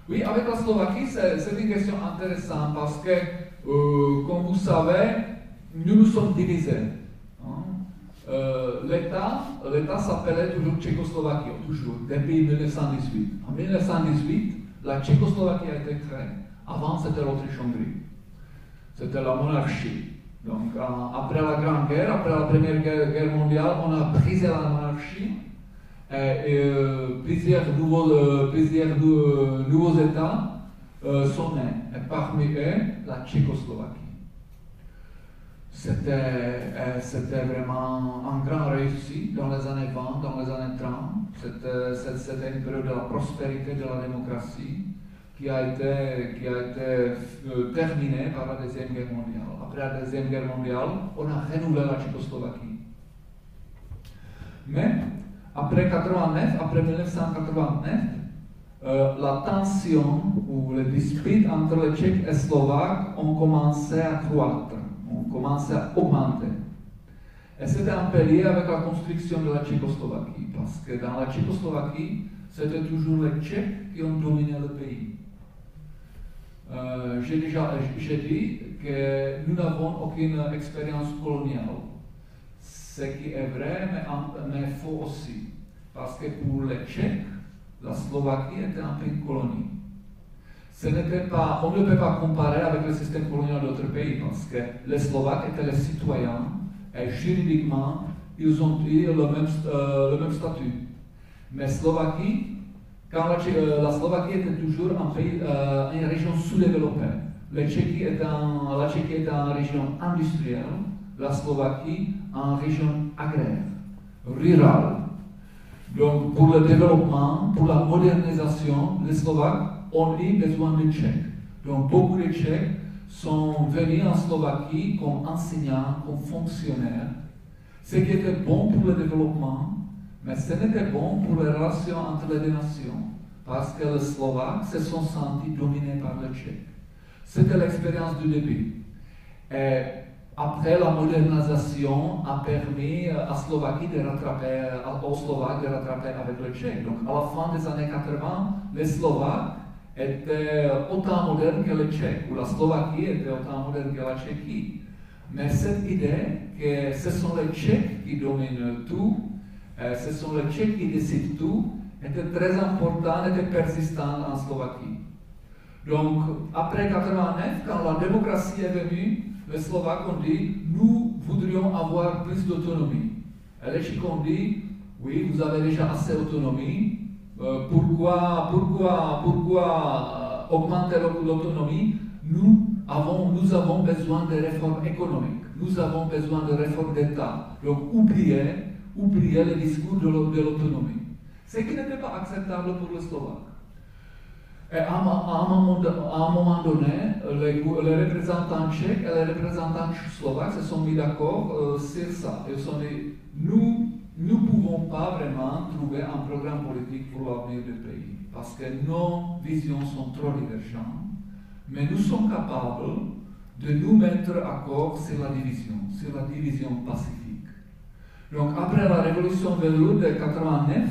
oui, avec la Slovaquie, c'est une question intéressante parce que, euh, comme vous savez, nous nous sommes divisés. Hein? Euh, L'État, l'État s'appelait toujours Tchécoslovaquie, toujours, depuis 1918. En 1918, la Tchécoslovaquie a été créée. Avant, c'était l'Autriche-Hongrie. C'était la monarchie. Donc, après la Grande Guerre, après la Première Guerre, mondiale, on a brisé la monarchie et, et euh, plusieurs, nouveaux, euh, euh, États euh, sont nés. Et parmi eux, la Tchécoslovaquie. C'était, euh, c'était vraiment un grand réussite dans les années 20, dans 30. C'était, c'était une période de la prospérité de la démocratie qui a été, qui a été terminée par la Deuxième Guerre mondiale. Après la Deuxième Guerre mondiale, on a renouvelé la Tchécoslovaquie. Mais après 89, après 1989, euh, la tension ou les disputes entre les Tchèques et Slovaques ont commencé à croître on commence à augmenter. Un peu lié avec la construction de la Tchécoslovaquie, parce que dans la Tchécoslovaquie, c'était toujours les Tchèques qui ont dominé le pays. Euh, j'ai déjà j'ai dit que nous n'avons aucune expérience coloniale, ce qui est vrai, mais, mais faux aussi, parce que pour les Tchèques, la Slovaquie était un pays colonie ce pas, on ne peut pas comparer avec le système colonial d'autres pays parce que les Slovaques étaient les citoyens et juridiquement, ils ont eu le même, euh, le même statut. Mais Slovaquie, euh, la, Slovaquie était toujours un pays, euh, une région sous-développée. La Tchéquie était une région industrielle, la Slovaquie en région agraire, rurale. Donc pour le développement, pour la modernisation, les Slovaques ont eu besoin de Tchèques. Donc beaucoup de Tchèques sont venus en Slovaquie comme enseignants, comme fonctionnaires, ce qui était bon pour le développement, mais ce n'était bon pour les relations entre les deux nations, parce que les Slovaques se sont sentis dominés par les Tchèques. C'était l'expérience du début. Et après, la modernisation a permis à Slovaquie de rattraper, aux Slovaques de rattraper avec les Tchèques. Donc, à la fin des années 80, les Slovaques était autant moderne que le ou la Slovaquie était autant moderne que la Tchéquie. Mais cette idée que ce sont les Tchèques qui dominent tout, euh, ce sont les Tchèques qui décident tout, était très importante, était persistante en Slovaquie. Donc, après 89, quand la démocratie est venue, les Slovaques ont dit, nous voudrions avoir plus d'autonomie. Et les Tchèques ont dit, oui, vous avez déjà assez d'autonomie, euh, pourquoi, pourquoi, pourquoi euh, augmenter l'autonomie nous avons, nous avons besoin de réformes économiques, nous avons besoin de réformes d'État. Donc oubliez, oubliez le discours de l'autonomie. Ce qui n'était pas acceptable pour les Slovaques. Et à, un, moment, donné, les, représentants tchèques et les représentants slovaques se sont mis d'accord euh, sur ça. Ils sont dit, nous nous ne pouvons pas vraiment trouver un programme politique pour l'avenir du pays, parce que nos visions sont trop divergentes, mais nous sommes capables de nous mettre d'accord sur la division, sur la division pacifique. Donc après la révolution velours de 89,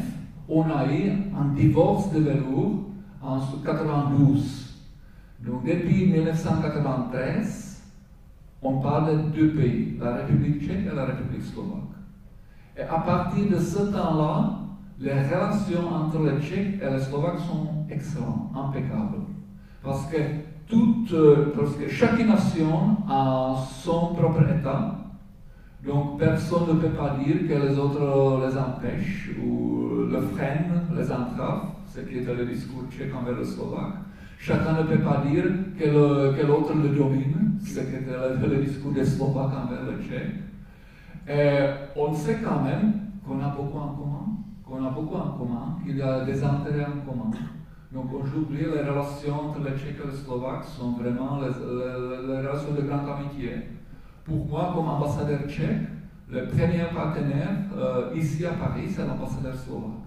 on a eu un divorce de velours en 92. Donc depuis 1993, on parle de deux pays, la République tchèque et la République slovaque. Et à partir de ce temps-là, les relations entre les Tchèques et les Slovaques sont excellentes, impeccables. Parce que, toute, euh, parce que chaque nation a son propre État. Donc personne ne peut pas dire que les autres les empêchent ou le freinent, les entravent, ce qui était le discours tchèque envers les Slovaques. Chacun ne peut pas dire que l'autre le domine, ce qui était le, le discours des Slovaques envers le Tchèque. Et on sait quand même qu'on a beaucoup en commun, qu'on a beaucoup en commun, qu'il y a des intérêts en commun. Donc aujourd'hui, les relations entre les Tchèques et les Slovaques sont vraiment les, les- les relations de grande amitié. Pour moi, comme ambassadeur tchèque, le premier partenaire euh, ici à Paris, c'est l'ambassadeur slovaque.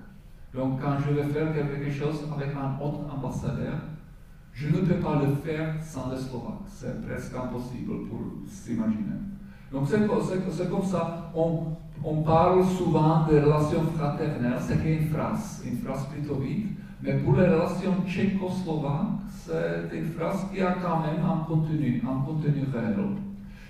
Donc quand je vais faire quelque chose avec un autre ambassadeur, je ne peux pas le faire sans le Slovaque. C'est presque impossible pour s'imaginer. Donc c'est co- c'est- c'est comme ça. On, on parle souvent de relations fraternelles, c'est qu'une phrase, une phrase plutôt vite. Mais pour les relations tchécoslovaques, c'est une phrase qui a quand même un contenu, un contenu réel.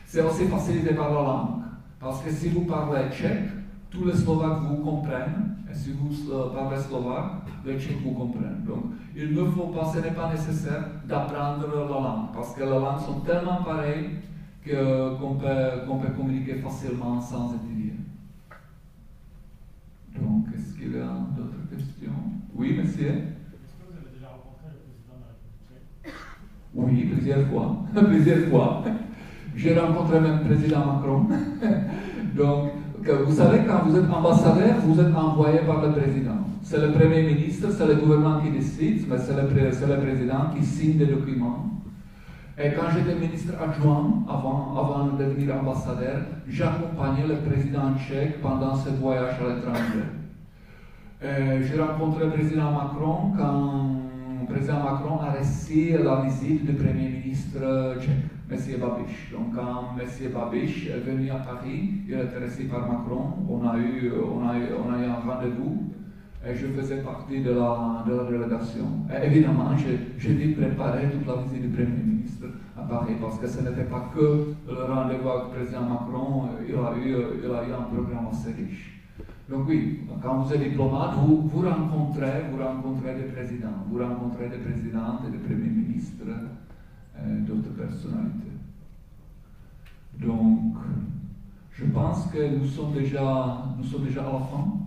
C'est aussi facilité par la langue. Parce que si vous parlez tchèque, tous les Slovaques vous comprennent. Et si vous euh, parlez slovaque, les Tchèques vous comprennent. Donc, il ne faut pas, ce n'est pas nécessaire d'apprendre la langue. Parce que les langues sont tellement pareilles que- qu'on peut, communiquer facilement sans étudier. Donc, est-ce qu'il y a d'autres questions? Oui, monsieur Est-ce que vous avez déjà rencontré le président de la République? Tchèque Oui, plusieurs fois. *laughs* plusieurs fois. J'ai rencontré même le président Macron. *laughs* Donc, vous savez, quand vous êtes ambassadeur, vous êtes envoyé par le président. C'est le premier ministre, c'est le gouvernement qui décide, mais c'est le, le président qui signe des documents. Quand j'étais ministre adjoint, avant, avant de devenir ambassadeur, j'accompagnais le président tchèque pendant ce voyage à l'étranger. J'ai rencontré le président Macron quand le président Macron a reçu la visite du premier ministre tchèque, M. Babiš. Donc quand M. Babiš est venu à Paris, il était reçu par Macron, on a eu, on a eu, a un rendez-vous je faisais partie de la, de la délégation. Et évidemment, j'ai dû préparer toute la visite du Premier ministre à Paris parce que ce n'était pas que le rendez-vous avec le président Macron, il a eu, il a eu un programme assez riche. Donc oui, quand vous êtes diplomate, vous, vous rencontrez, vous rencontrez des présidents, vous rencontrez des présidentes et des premiers ministres et d'autres personnalités. Donc, je pense que nous sommes déjà, nous sommes déjà à la fin.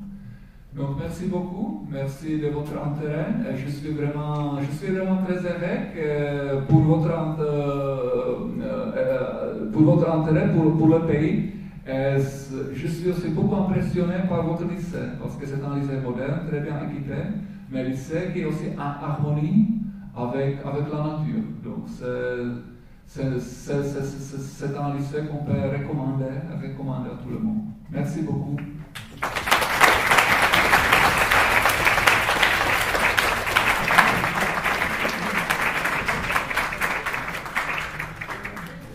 Donc merci beaucoup, merci de votre intérêt. Et je suis vraiment, je suis vraiment très heureux pour votre, euh, euh, pour votre intérêt pour, pour le pays. Je suis aussi beaucoup impressionné par votre lycée, parce que c'est un lycée moderne, très bien équipé, mais lycée qui est aussi en harmonie avec, avec la nature. Donc c'est un lycée qu'on peut recommander, recommander à tout le monde. Merci beaucoup.